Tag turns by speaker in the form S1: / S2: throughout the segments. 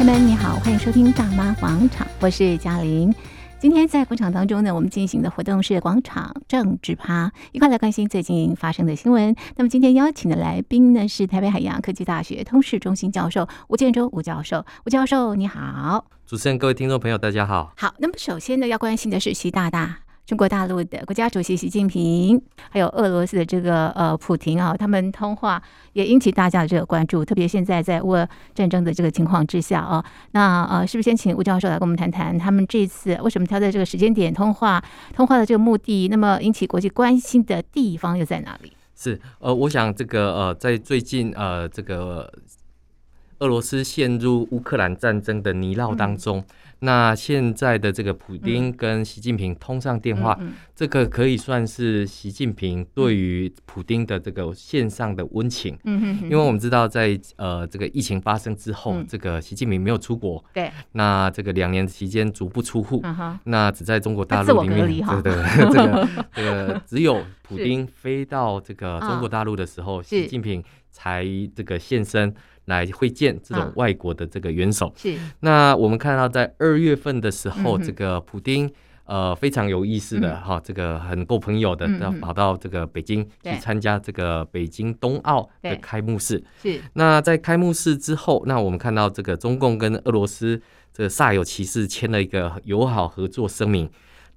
S1: 朋友们，你好，欢迎收听《大妈广场》，我是嘉玲。今天在广场当中呢，我们进行的活动是广场政治趴，一块来关心最近发生的新闻。那么今天邀请的来宾呢，是台北海洋科技大学通识中心教授吴建州吴教授。吴教授，你好。
S2: 主持人，各位听众朋友，大家好。
S1: 好，那么首先呢，要关心的是习大大。中国大陆的国家主席习近平，还有俄罗斯的这个呃普亭啊，他们通话也引起大家的这个关注。特别现在在乌俄战争的这个情况之下啊，那呃，是不是先请吴教授来跟我们谈谈他们这次为什么挑在这个时间点通话？通话的这个目的，那么引起国际关心的地方又在哪里？
S2: 是呃，我想这个呃，在最近呃，这个俄罗斯陷入乌克兰战争的泥淖当中。嗯那现在的这个普丁跟习近平通上电话，这个可以算是习近平对于普丁的这个线上的温情。嗯，因为我们知道在呃这个疫情发生之后，这个习近平没有出国。对。那这个两年期间足不出户。那只在中国大陆里面。对对。这个 这个只有普丁飞到这个中国大陆的时候，习近平才这个现身。来会见这种外国的这个元首。是。那我们看到在二月份的时候，这个普丁呃非常有意思的哈，这个很够朋友的，要跑到这个北京去参加这个北京冬奥的开幕式。是。那在开幕式之后，那我们看到这个中共跟俄罗斯这个煞有其事签了一个友好合作声明，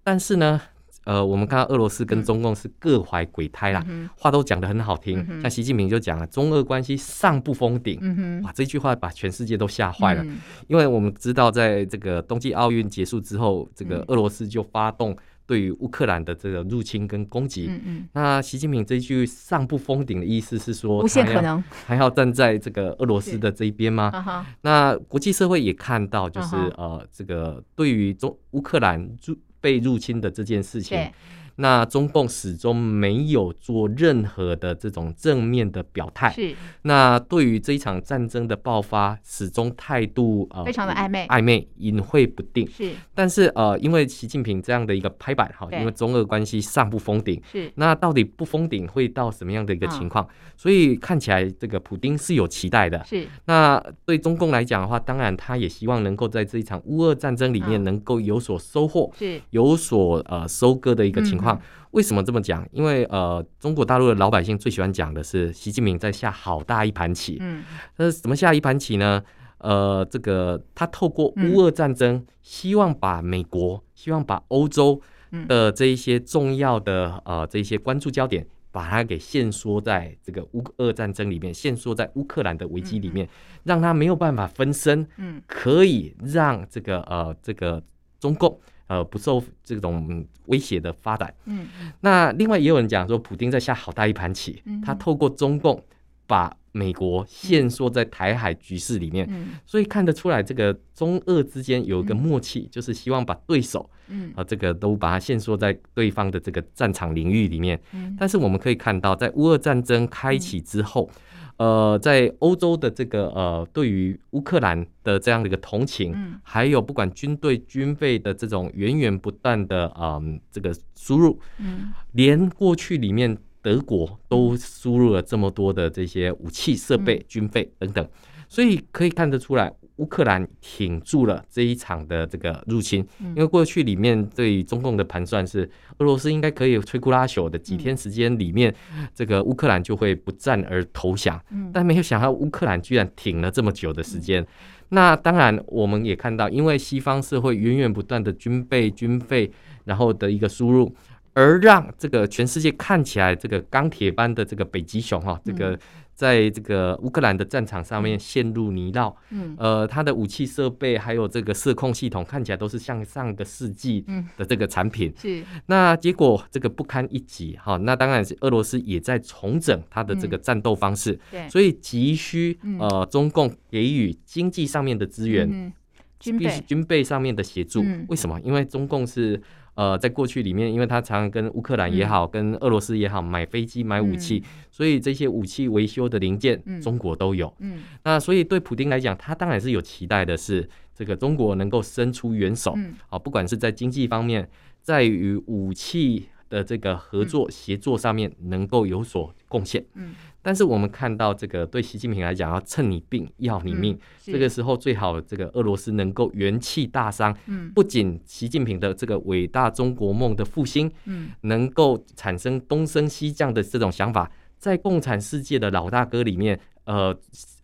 S2: 但是呢。呃，我们看到俄罗斯跟中共是各怀鬼胎啦，嗯、话都讲得很好听。嗯、像习近平就讲了，中俄关系尚不封顶。嗯、哇，这句话把全世界都吓坏了。嗯、因为我们知道，在这个冬季奥运结束之后，这个俄罗斯就发动对于乌克兰的这个入侵跟攻击。嗯嗯、那习近平这句尚不封顶的意思是说，无限可能还要站在这个俄罗斯的这一边吗？是那国际社会也看到，就是、uh. 呃，这个对于中乌克兰被入侵的这件事情。那中共始终没有做任何的这种正面的表态。是。那对于这一场战争的爆发，始终态度呃非常的暧昧、暧昧、隐晦不定。是。但是呃，因为习近平这样的一个拍板哈，因为中俄关系上不封顶。是。那到底不封顶会到什么样的一个情况？所以看起来这个普丁是有期待的。是。那对中共来讲的话，当然他也希望能够在这一场乌俄战争里面能够有所收获，是有所呃收割的一个情况。为什么这么讲？因为呃，中国大陆的老百姓最喜欢讲的是习近平在下好大一盘棋。嗯，那怎么下一盘棋呢？呃，这个他透过乌俄战争，希望把美国、希望把欧洲的这一些重要的呃这一些关注焦点，把它给限缩在这个乌俄战争里面，限缩在乌克兰的危机里面，让他没有办法分身。嗯，可以让这个呃这个中共。呃，不受这种威胁的发展。嗯，那另外也有人讲说，普丁在下好大一盘棋，嗯、他透过中共把美国限缩在台海局势里面，嗯、所以看得出来，这个中俄之间有一个默契，嗯、就是希望把对手，嗯，啊，这个都把它限缩在对方的这个战场领域里面。嗯，但是我们可以看到，在乌俄战争开启之后。嗯呃，在欧洲的这个呃，对于乌克兰的这样的一个同情，嗯、还有不管军队军费的这种源源不断的啊、呃，这个输入，嗯、连过去里面德国都输入了这么多的这些武器设备、嗯、军费等等，所以可以看得出来。乌克兰挺住了这一场的这个入侵，因为过去里面对中共的盘算是，俄罗斯应该可以摧枯拉朽的几天时间里面，这个乌克兰就会不战而投降。但没有想到乌克兰居然挺了这么久的时间。那当然，我们也看到，因为西方社会源源不断的军备、军费，然后的一个输入，而让这个全世界看起来这个钢铁般的这个北极熊哈，这个。在这个乌克兰的战场上面陷入泥淖，嗯，呃，它的武器设备还有这个射控系统看起来都是像上个世纪的这个产品，是。那结果这个不堪一击，哈，那当然是俄罗斯也在重整它的这个战斗方式，对，所以急需呃中共给予经济上面的资源，军备。军备上面的协助。为什么？因为中共是。呃，在过去里面，因为他常常跟乌克兰也好，嗯、跟俄罗斯也好买飞机、买武器，嗯、所以这些武器维修的零件，嗯、中国都有。嗯，那所以对普丁来讲，他当然是有期待的，是这个中国能够伸出援手。嗯，啊，不管是在经济方面，在于武器的这个合作协作上面，能够有所贡献。嗯，但是我们看到这个对习近平来讲，要趁你病要你命，嗯、这个时候最好这个俄罗斯能够元气大伤，嗯，不仅习近平的这个伟大中国梦的复兴，嗯，能够产生东升西降的这种想法，在共产世界的老大哥里面，呃。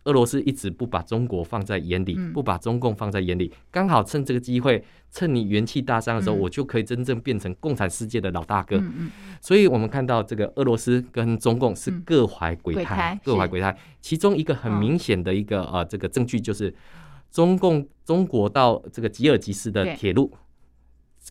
S2: 俄罗斯一直不把中国放在眼里，不把中共放在眼里，刚好趁这个机会，趁你元气大伤的时候，我就可以真正变成共产世界的老大哥。所以，我们看到这个俄罗斯跟中共是各怀鬼胎，各怀鬼胎。其中一个很明显的一个呃这个证据就是，中共中国到这个吉尔吉斯的铁路，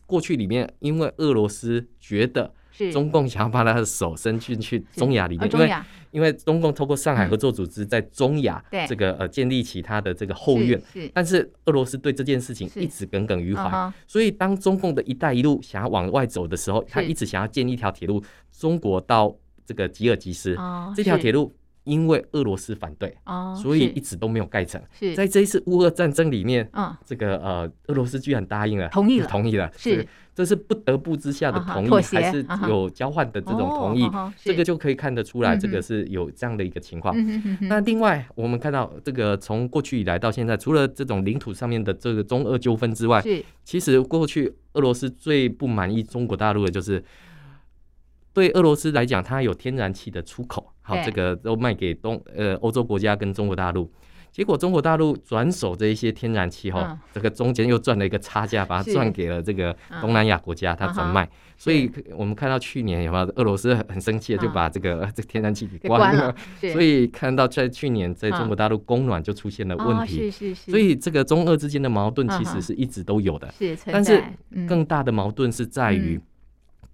S2: 过去里面因为俄罗斯觉得。中共想要把他的手伸进去中亚里面，因为因为中共透过上海合作组织在中亚这个呃建立起他的这个后院，但是俄罗斯对这件事情一直耿耿于怀，所以当中共的一带一路想要往外走的时候，他一直想要建一条铁路，中国到这个吉尔吉斯这条铁路。因为俄罗斯反对，所以一直都没有盖成。在这一次乌俄战争里面，这个呃，俄罗斯居然答应了，同意了，同意了。是，这是不得不之下的同意，还是有交换的这种同意？这个就可以看得出来，这个是有这样的一个情况。那另外，我们看到这个从过去以来到现在，除了这种领土上面的这个中俄纠纷之外，其实过去俄罗斯最不满意中国大陆的就是。对俄罗斯来讲，它有天然气的出口，好，这个都卖给东呃欧洲国家跟中国大陆。结果中国大陆转手这一些天然气哈，这个中间又赚了一个差价，把它赚给了这个东南亚国家，它转卖。所以我们看到去年有没有俄罗斯很生气的就把这个 这个天然气给关了。所以看到在去年在中国大陆供暖就出现了问题。所以这个中俄之间的矛盾其实是一直都有的。但是更大的矛盾是在于。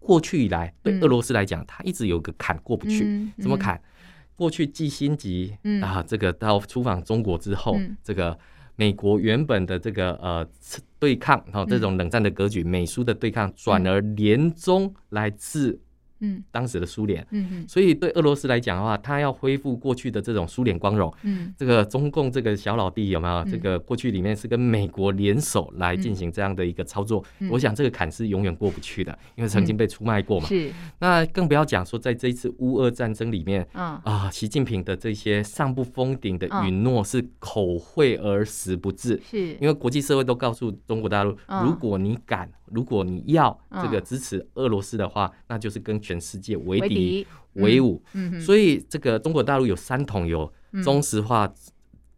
S2: 过去以来，对俄罗斯来讲，它一直有个坎过不去。什么坎？过去季辛吉啊，这个到出访中国之后，这个美国原本的这个呃对抗，然后这种冷战的格局，美苏的对抗，转而联中来自。嗯，当时的苏联，嗯嗯，所以对俄罗斯来讲的话，他要恢复过去的这种苏联光荣，嗯，这个中共这个小老弟有没有？这个过去里面是跟美国联手来进行这样的一个操作，我想这个坎是永远过不去的，因为曾经被出卖过嘛。是，那更不要讲说在这一次乌俄战争里面，啊，习近平的这些上不封顶的允诺是口惠而实不至，是。因为国际社会都告诉中国大陆，如果你敢。如果你要这个支持俄罗斯的话，那就是跟全世界为敌为伍。所以这个中国大陆有三桶油：中石化、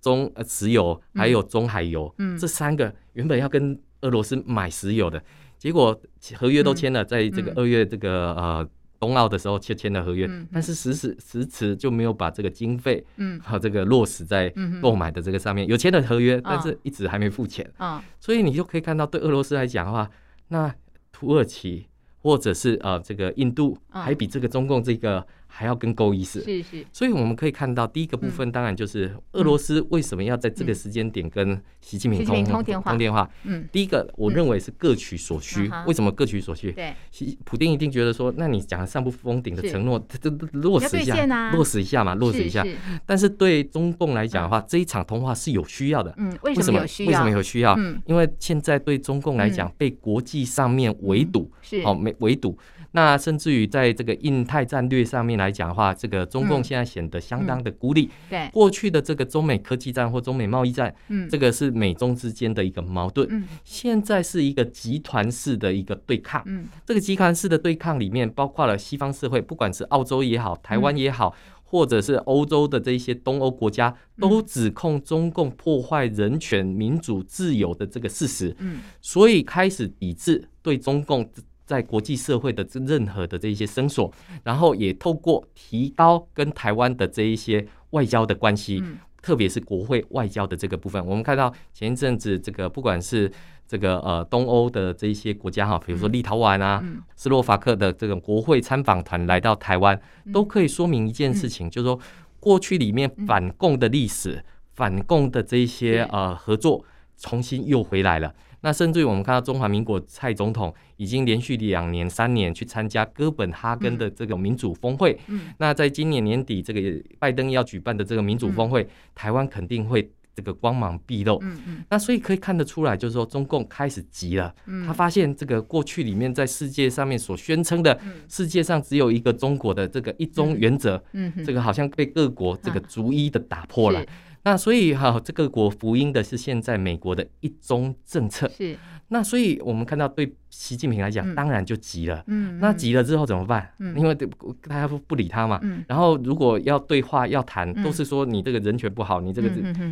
S2: 中呃石油，还有中海油。这三个原本要跟俄罗斯买石油的，结果合约都签了，在这个二月这个呃冬奥的时候签签了合约，但是迟迟迟迟就没有把这个经费嗯和这个落实在购买的这个上面。有签了合约，但是一直还没付钱。所以你就可以看到，对俄罗斯来讲的话。那土耳其或者是呃这个印度，还比这个中共这个。还要跟够意思，是是，所以我们可以看到第一个部分，当然就是俄罗斯为什么要在这个时间点跟习近平通通电话？嗯，第一个我认为是各取所需。为什么各取所需？对，普丁一定觉得说，那你讲上不封顶的承诺，这落实一下，落实一下嘛，落实一下。但是对中共来讲的话，这一场通话是有需要的。嗯，为什么有需要？为什么有需要？因为现在对中共来讲，被国际上面围堵，是哦，没围堵。那甚至于在这个印太战略上面来讲的话，这个中共现在显得相当的孤立。对，过去的这个中美科技战或中美贸易战，嗯，这个是美中之间的一个矛盾。嗯，现在是一个集团式的一个对抗。嗯，这个集团式的对抗里面，包括了西方社会，不管是澳洲也好，台湾也好，或者是欧洲的这些东欧国家，都指控中共破坏人权、民主、自由的这个事实。嗯，所以开始抵制对中共。在国际社会的这任何的这一些声索，然后也透过提高跟台湾的这一些外交的关系，特别是国会外交的这个部分，我们看到前一阵子这个不管是这个呃东欧的这一些国家哈，比如说立陶宛啊、斯洛伐克的这种国会参访团来到台湾，都可以说明一件事情，就是说过去里面反共的历史、反共的这一些呃合作，重新又回来了。那甚至于我们看到中华民国蔡总统已经连续两年、三年去参加哥本哈根的这个民主峰会。嗯，那在今年年底这个拜登要举办的这个民主峰会，台湾肯定会这个光芒毕露。
S1: 嗯嗯。
S2: 那所以可以看得出来，就是说中共开始急了。嗯。他发现这个过去里面在世界上面所宣称的世界上只有一个中国的这个一中原则，嗯，这个好像被各国这个逐一的打破了。那所以哈，这个国福音的是现在美国的一中政策。是。那所以我们看到对。习近平来讲，当然就急了。嗯，那急了之后怎么办？嗯，因为大家不不理他嘛。嗯，然后如果要对话要谈，都是说你这个人权不好，你这个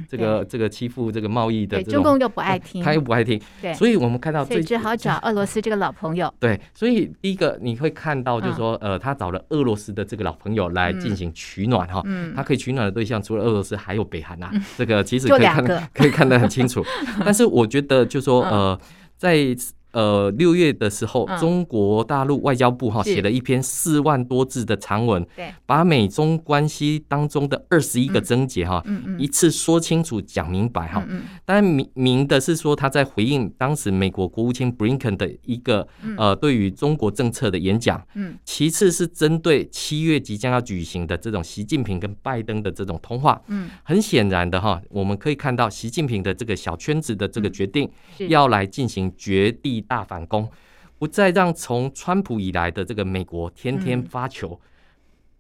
S2: 这个这个欺负这个贸易的。
S1: 中共又不爱听，
S2: 他又不爱听。对，所以我们看到，
S1: 所以只好找 俄罗斯这个老朋友。
S2: 对，所以第一个你会看到，就是说，呃，他找了俄罗斯的这个老朋友来进行取暖哈。嗯，他可以取暖的对象除了俄罗斯，还有北韩呐。这个其实可以看，可以看得很清楚。但是我觉得，就是说，呃，在。呃，六月的时候，中国大陆外交部哈写了一篇四万多字的长文，对，把美中关系当中的二十一个症结哈，一次说清楚讲明白哈。当然明明的是说他在回应当时美国国务卿 Blinken 的一个呃对于中国政策的演讲，嗯，其次是针对七月即将要举行的这种习近平跟拜登的这种通话，嗯，很显然的哈，我们可以看到习近平的这个小圈子的这个决定要来进行绝地。大反攻，不再让从川普以来的这个美国天天发球。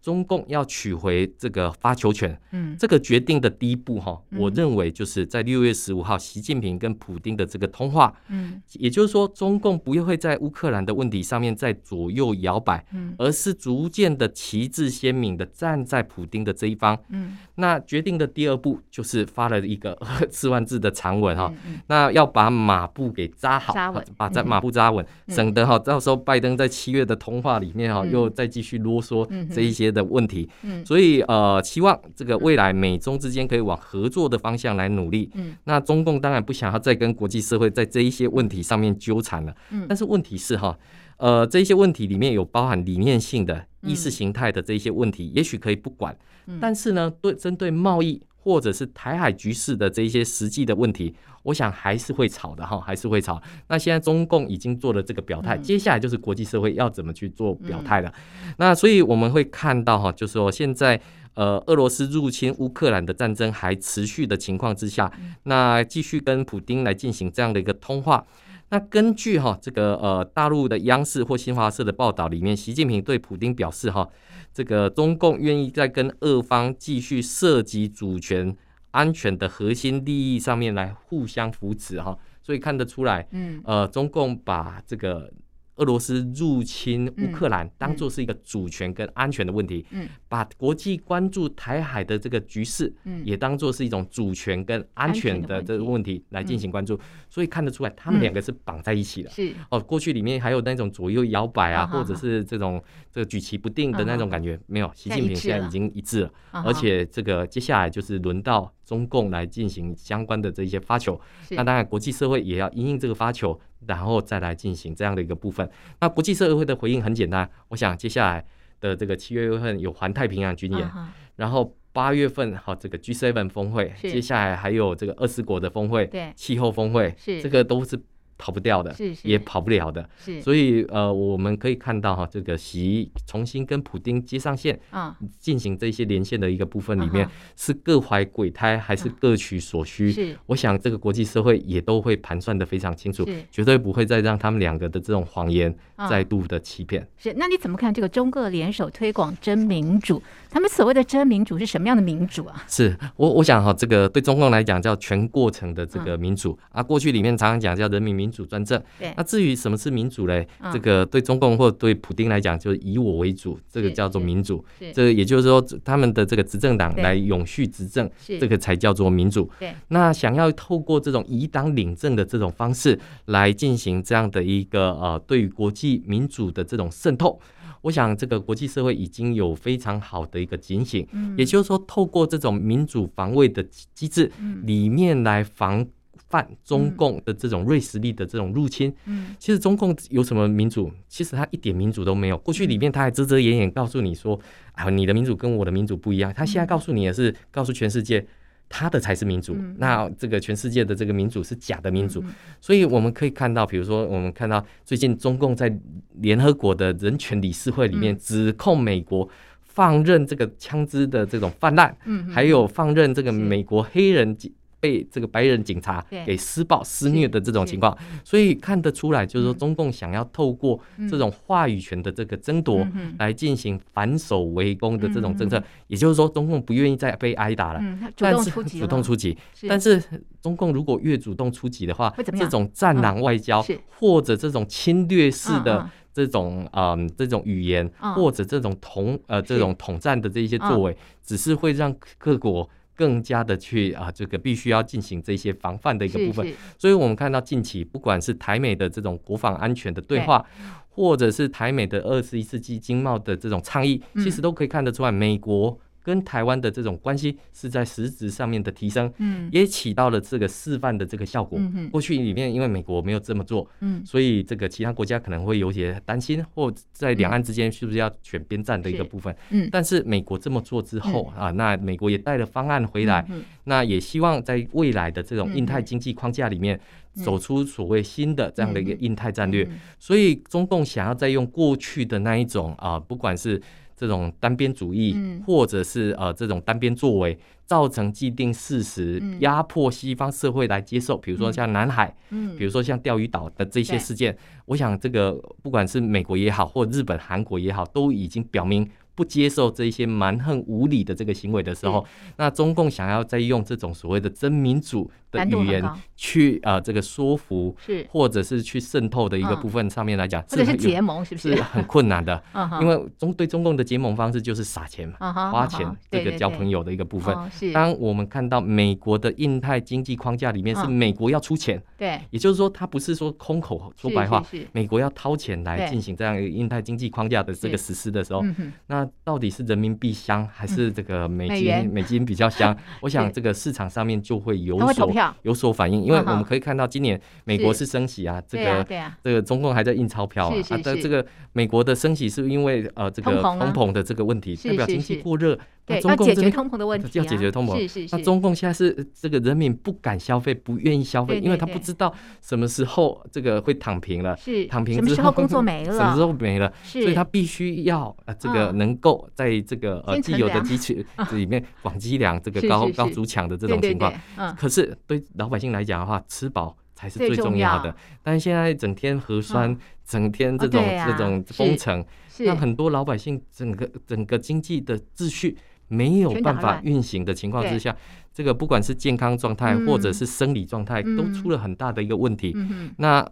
S2: 中共要取回这个发球权，嗯，这个决定的第一步哈，我认为就是在六月十五号，习近平跟普京的这个通话，嗯，也就是说，中共不会在乌克兰的问题上面再左右摇摆，嗯，而是逐渐的旗帜鲜明的站在普京的这一方，嗯，那决定的第二步就是发了一个四万字的长文哈，那要把马步给扎好，扎把这马步扎稳，省得哈到时候拜登在七月的通话里面哈又再继续啰嗦这一些。的问题，嗯，所以呃，希望这个未来美中之间可以往合作的方向来努力，嗯，那中共当然不想要再跟国际社会在这一些问题上面纠缠了，嗯，但是问题是哈，呃，这些问题里面有包含理念性的、意识形态的这一些问题，也许可以不管，但是呢，对针对贸易。或者是台海局势的这一些实际的问题，我想还是会吵的哈，还是会吵。那现在中共已经做了这个表态，接下来就是国际社会要怎么去做表态了。那所以我们会看到哈，就是说现在呃，俄罗斯入侵乌克兰的战争还持续的情况之下，那继续跟普丁来进行这样的一个通话。那根据哈这个呃大陆的央视或新华社的报道里面，习近平对普京表示哈。这个中共愿意在跟俄方继续涉及主权安全的核心利益上面来互相扶持哈，所以看得出来，嗯，呃，中共把这个。俄罗斯入侵乌克兰，当做是一个主权跟安全的问题，嗯，把国际关注台海的这个局势，嗯，也当做是一种主权跟安全的这个问题来进行关注，所以看得出来，他们两个是绑在一起的，是。哦。过去里面还有那种左右摇摆啊，或者是这种这个举棋不定的那种感觉，没有，习近平现在已经一致了，而且这个接下来就是轮到中共来进行相关的这些发球，那当然国际社会也要因应这个发球。然后再来进行这样的一个部分。那国际社会的回应很简单，我想接下来的这个七月份有环太平洋军演，然后八月份好这个 G7 峰会，接下来还有这个二十国的峰会，对气候峰会，是这个都是。跑不掉的，是是也跑不了的，是所以呃，我们可以看到哈，这个习重新跟普丁接上线啊，进行这些连线的一个部分里面，是各怀鬼胎还是各取所需？是，我想这个国际社会也都会盘算的非常清楚，绝对不会再让他们两个的这种谎言再度的欺骗。
S1: 是，那你怎么看这个中俄联手推广真民主？他们所谓的真民主是什么样的民主啊？
S2: 是我我想哈，这个对中共来讲叫全过程的这个民主啊，过去里面常常讲叫人民民。民主专政，那至于什么是民主嘞？这个对中共或对普丁来讲，就是以我为主，这个叫做民主。这个也就是说，他们的这个执政党来永续执政，这个才叫做民主。那想要透过这种以党领政的这种方式来进行这样的一个呃，对于国际民主的这种渗透，我想这个国际社会已经有非常好的一个警醒。也就是说，透过这种民主防卫的机制里面来防。犯中共的这种瑞士力的这种入侵，嗯，其实中共有什么民主？其实他一点民主都没有。过去里面他还遮遮掩掩告诉你说，啊，你的民主跟我的民主不一样。他现在告诉你的是，告诉全世界，他的才是民主。那这个全世界的这个民主是假的民主。所以我们可以看到，比如说我们看到最近中共在联合国的人权理事会里面指控美国放任这个枪支的这种泛滥，嗯，还有放任这个美国黑人。被这个白人警察给施暴施虐的这种情况，所以看得出来，就是说中共想要透过这种话语权的这个争夺来进行反守为攻的这种政策，也就是说，中共不愿意再被挨打了，但是主动出击，但是中共如果越主动出击的话，这种战狼外交或者这种侵略式的这种嗯这种语言或者这种统呃这种统战的这一些作为，只是会让各国。更加的去啊，这个必须要进行这些防范的一个部分，所以我们看到近期不管是台美的这种国防安全的对话，或者是台美的二十一世纪经贸的这种倡议，其实都可以看得出来，美国。跟台湾的这种关系是在实质上面的提升，嗯，也起到了这个示范的这个效果。过去里面因为美国没有这么做，嗯，所以这个其他国家可能会有些担心，或在两岸之间是不是要选边站的一个部分。嗯，但是美国这么做之后啊，那美国也带了方案回来，那也希望在未来的这种印太经济框架里面走出所谓新的这样的一个印太战略。所以中共想要再用过去的那一种啊，不管是这种单边主义，或者是呃这种单边作为，造成既定事实，压迫西方社会来接受。比如说像南海，比如说像钓鱼岛的这些事件，我想这个不管是美国也好，或日本、韩国也好，都已经表明。不接受这一些蛮横无理的这个行为的时候，那中共想要再用这种所谓的真民主的语言去啊这个说服，是。或者是去渗透的一个部分上面来讲，
S1: 或者是结盟是不是？
S2: 是很困难的，因为中对中共的结盟方式就是撒钱嘛，花钱这个交朋友的一个部分。当我们看到美国的印太经济框架里面是美国要出钱，对，也就是说它不是说空口说白话，美国要掏钱来进行这样一个印太经济框架的这个实施的时候，那。到底是人民币香还是这个美金？美金比较香，我想这个市场上面就会有所有所反应，因为我们可以看到今年美国是升息啊，这个这个中共还在印钞票啊，但这个美国的升息是因为呃这个通膨的这个问题，代表经济过热。对，要解决通膨的问题，要解决通膨。是是是。那中共现在是这个人民不敢消费，不愿意消费，因为他不知道什么时候这个会躺平了。是。躺平之后，什么时候工作没了？什么时候没了？所以他必须要呃这个能够在这个呃既有的机器里面广积粮，这个高高筑墙的这种情况。可是对老百姓来讲的话，吃饱才是最重要的。但是现在整天核酸，整天这种这种封城，让很多老百姓整个整个经济的秩序。没有办法运行的情况之下，这个不管是健康状态或者是生理状态，都出了很大的一个问题。那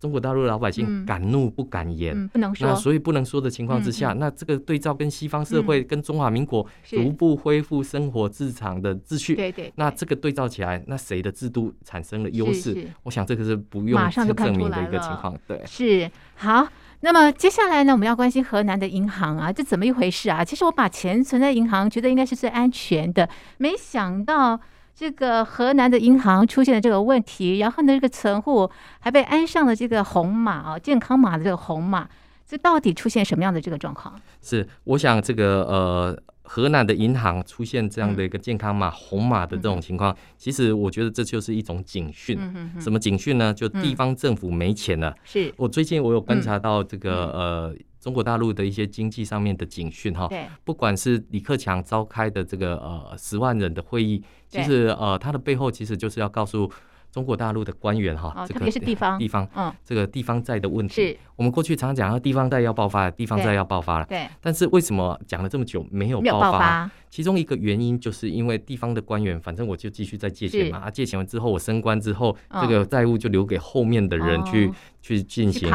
S2: 中国大陆的老百姓敢怒不敢言，不能说。那所以不能说的情况之下，那这个对照跟西方社会、跟中华民国逐步恢复生活日常的秩序，对对。那这个对照起来，那谁的制度产生了优势？我想这个是不用去证明的一个情况。对，是好。那么接下来呢，我们要关心河南的银行啊，这怎么一回事啊？其实我把钱存在银行，觉得应该是最安全的，没想到这个河南的银行出现了这个问题，然后呢，这个存户还被安上了这个红码啊，健康码的这个红码，这到底出现什么样的这个状况？是，我想这个呃。河南的银行出现这样的一个健康码红码的这种情况，其实我觉得这就是一种警讯。什么警讯呢？就地方政府没钱了。是我最近我有观察到这个呃中国大陆的一些经济上面的警讯哈。不管是李克强召开的这个呃十万人的会议，其实呃它的背后其实就是要告诉。中国大陆的官员哈，这个是地 方。地方，嗯，这个地方债的问题，是。我们过去常常讲，地方债要爆发，地方债要爆发了，对。但是为什么讲了这么久没有爆发？其中一个原因就是因为地方的官员，反正我就继续再借钱嘛，啊，借钱完之后我升官之后，这个债务就留给后面的人去去进行。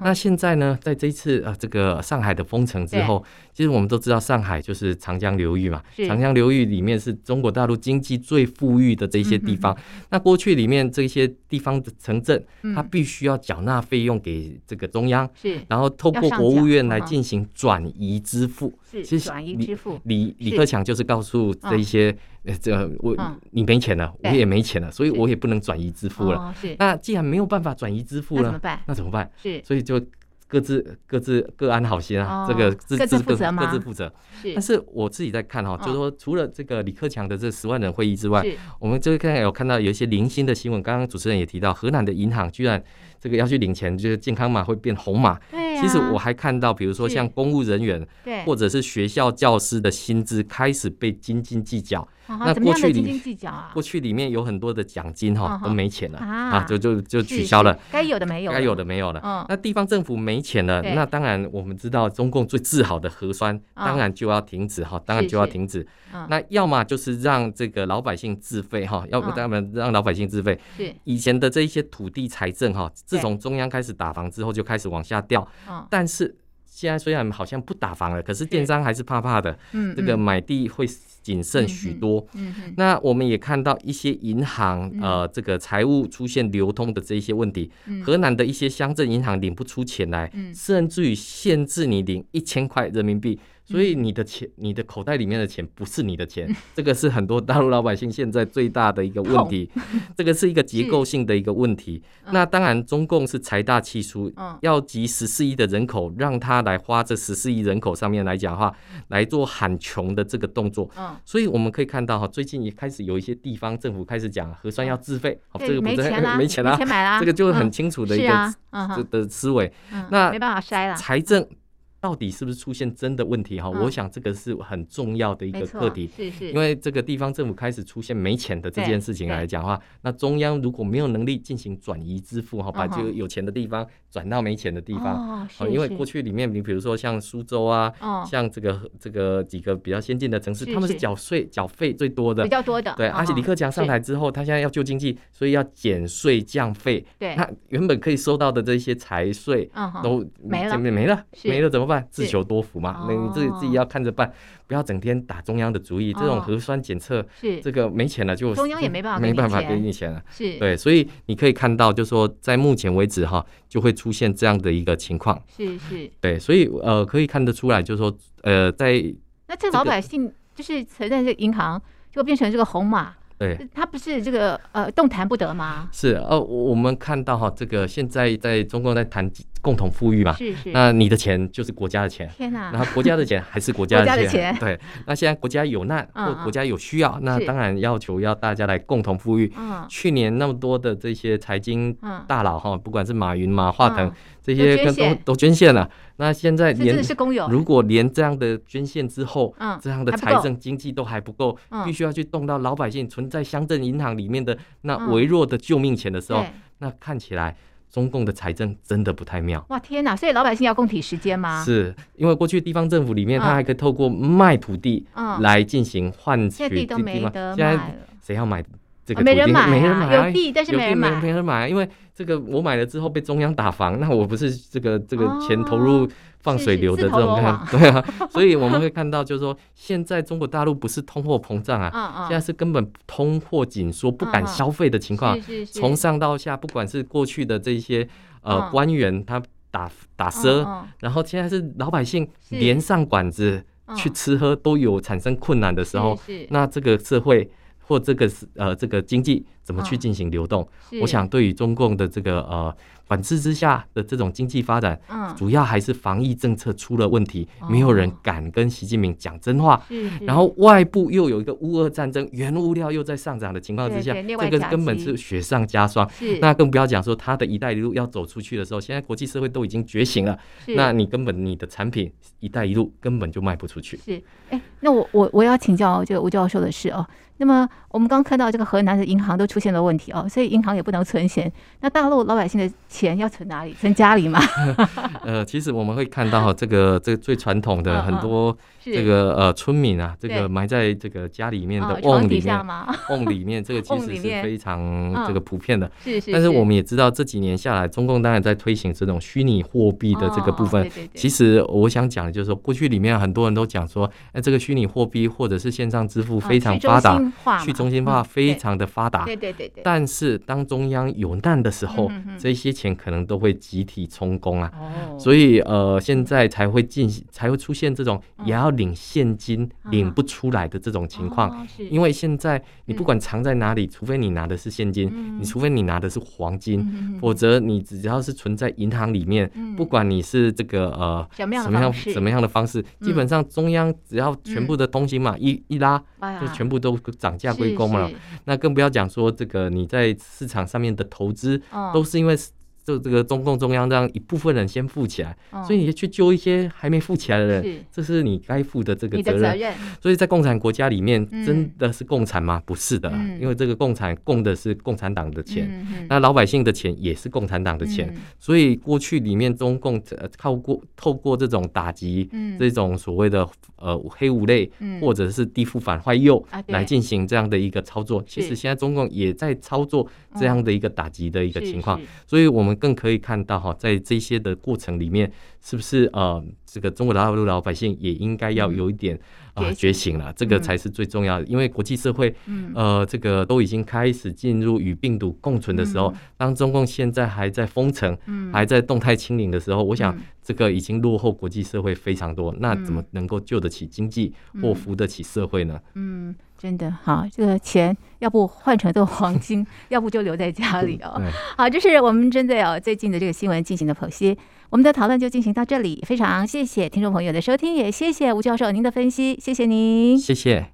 S2: 那现在呢，在这一次啊，这个上海的封城之后，其实我们都知道上海就是长江流域嘛，长江流域里面是中国大陆经济最富裕的这些地方。那过去里面这些地方的城镇，它必须要缴纳费用给这个中央，是，然后透过国务院来进行转移支付。其实转移支付，李李克强就是告诉这一些，呃，这我你没钱了，我也没钱了，所以我也不能转移支付了。那既然没有办法转移支付了，那怎么办？那怎么办？是，所以就各自各自各安好心啊，这个各自负责嘛，各自负责。但是我自己在看哈，就是说除了这个李克强的这十万人会议之外，我们这边有看到有一些零星的新闻。刚刚主持人也提到，河南的银行居然这个要去领钱，就是健康码会变红码。
S1: 啊。
S2: 其实我还看到，比如说像公务人员，
S1: 对，
S2: 或者是学校教师的薪资开始被斤斤计较。
S1: 那过去里，
S2: 过去里面有很多的奖金哈都没钱了
S1: 啊，
S2: 就就就取消了，
S1: 该有的没有，
S2: 该有的没有了。那地方政府没钱了，那当然我们知道中共最自豪的核酸，当然就要停止哈，当然就要停止。那要么就是让这个老百姓自费哈，要不当然让老百姓自费。以前的这一些土地财政哈，自从中央开始打房之后就开始往下掉。但是现在虽然好像不打房了，可是电商还是怕怕的。这个买地会。谨慎许多。嗯嗯，那我们也看到一些银行，呃，这个财务出现流通的这一些问题。河南的一些乡镇银行领不出钱来，甚至于限制你领一千块人民币。所以你的钱，你的口袋里面的钱不是你的钱，这个是很多大陆老百姓现在最大的一个问题，这个是一个结构性的一个问题。那当然，中共是财大气粗，要集十四亿的人口，让他来花这十四亿人口上面来讲的话，来做喊穷的这个动作。所以我们可以看到哈，最近也开始有一些地方政府开始讲核酸要自费，好，这个不是没钱 啦，这个就是很清楚的一个的思维。那
S1: 没办法筛了，
S2: 财政。到底是不是出现真的问题哈？我想这个是很重要的一个课题，是是。因为这个地方政府开始出现没钱的这件事情来讲的话，那中央如果没有能力进行转移支付哈，把这个有钱的地方转到没钱的地方，哦因为过去里面你比如说像苏州啊，像这个这个几个比较先进的城市，他们是缴税缴费最多的，
S1: 比较多的。
S2: 对，而且李克强上台之后，他现在要救经济，所以要减税降费。对，那原本可以收到的这些财税都没了，没了，没了怎么？自求多福嘛，那你自己自己要看着办，不要整天打中央的主意。这种核酸检测，是这个没钱了就
S1: 中央也没办法
S2: 没办法给你钱了。是对，所以你可以看到，就是说在目前为止哈，就会出现这样的一个情况。是是，对，所以呃可以看得出来，就是说呃在
S1: 那这老百姓就是存在这银行，就变成这个红码。
S2: 对，
S1: 他不是这个呃动弹不得吗？
S2: 是呃，我们看到哈，这个现在在中国在谈共同富裕嘛，是是。那你的钱就是国家的钱，天哪！然后国家的钱还是国家的钱，对。那现在国家有难或国家有需要，那当然要求要大家来共同富裕。去年那么多的这些财经大佬哈，不管是马云、马化腾这些都都捐献了。那现在连如果连这样的捐献之后，这样的财政经济都还不够，必须要去动到老百姓存在乡镇银行里面的那微弱的救命钱的时候，那看起来中共的财政真的不太妙。
S1: 哇天哪！所以老百姓要共体时间吗？
S2: 是因为过去地方政府里面，他还可以透过卖土地来进行换取。现在
S1: 地都没得卖，
S2: 谁要买这个？
S1: 没人买，没人买，有地但是没人买，
S2: 没人买，因为。这个我买了之后被中央打房，那我不是这个这个钱投入放水流的这种看，对啊，所以我们会看到就是说，现在中国大陆不是通货膨胀啊，现在是根本通货紧缩，不敢消费的情况，从上到下，不管是过去的这些呃官员他打打奢，然后现在是老百姓连上馆子去吃喝都有产生困难的时候，那这个社会。或这个是呃，这个经济怎么去进行流动？我想对于中共的这个呃管制之下的这种经济发展，主要还是防疫政策出了问题，没有人敢跟习近平讲真话。然后外部又有一个乌俄战争，原物料又在上涨的情况之下，这个根本是雪上加霜。那更不要讲说他的一带一路要走出去的时候，现在国际社会都已经觉醒了，那你根本你的产品一带一路根本就卖不出去。
S1: 是，哎，那我我我要请教这个吴教授的是哦。那么我们刚看到这个河南的银行都出现了问题哦，所以银行也不能存钱。那大陆老百姓的钱要存哪里？存家里吗？
S2: 呃，其实我们会看到这个这个最传统的很多这个呃村民啊，这个埋在这个家里面的瓮里面，瓮里面这个其实是非常这个普遍的。是是。但是我们也知道这几年下来，中共当然在推行这种虚拟货币的这个部分。其实我想讲的就是说，过去里面很多人都讲说，哎，这个虚拟货币或者是线上支付非常发达。去中心化非常的发达，对对对。对。但是当中央有难的时候，这些钱可能都会集体充公啊。所以呃，现在才会进行，才会出现这种也要领现金领不出来的这种情况。因为现在你不管藏在哪里，除非你拿的是现金，你除非你拿的是黄金，否则你只要是存在银行里面，不管你是这个呃什么样什么样的方式，基本上中央只要全部的东西嘛一一拉，就全部都涨价归公了，那更不要讲说这个你在市场上面的投资，都是因为这这个中共中央让一部分人先富起来，
S1: 哦、
S2: 所以你去救一些还没富起来的人，
S1: 是。
S2: 这是你该负的这个责任。
S1: 责任。
S2: 所以在共产国家里面，真的是共产吗？嗯、不是的，
S1: 嗯、
S2: 因为这个共产供的是共产党的
S1: 钱，
S2: 那老百姓的钱也是共产党的钱。
S1: 嗯、
S2: 所以过去里面中共靠过透过这种打击，
S1: 嗯、
S2: 这种所谓的呃黑五类，
S1: 嗯、
S2: 或者是地富反坏右、
S1: 啊、
S2: 来进行这样的一个操作。其实现在中共也在操作这样的一个打击的一个情况，
S1: 嗯、
S2: 所以我们们更可以看到哈，在这些的过程里面，是不是呃，这个中国大陆老百姓也应该要有一点啊、觉醒了，这个才是最重要的。嗯、因为国际社会，呃，这个都已经开始进入与病毒共存的时候，嗯、当中共现在还在封城，嗯、还在动态清零的时候，我想这个已经落后国际社会非常多。嗯、那怎么能够救得起经济或扶得起社会呢？
S1: 嗯。真的好，这个钱要不换成这个黄金，要不就留在家里哦。好，这是我们针对哦最近的这个新闻进行的剖析。我们的讨论就进行到这里，非常谢谢听众朋友的收听，也谢谢吴教授您的分析，谢谢您，
S2: 谢谢。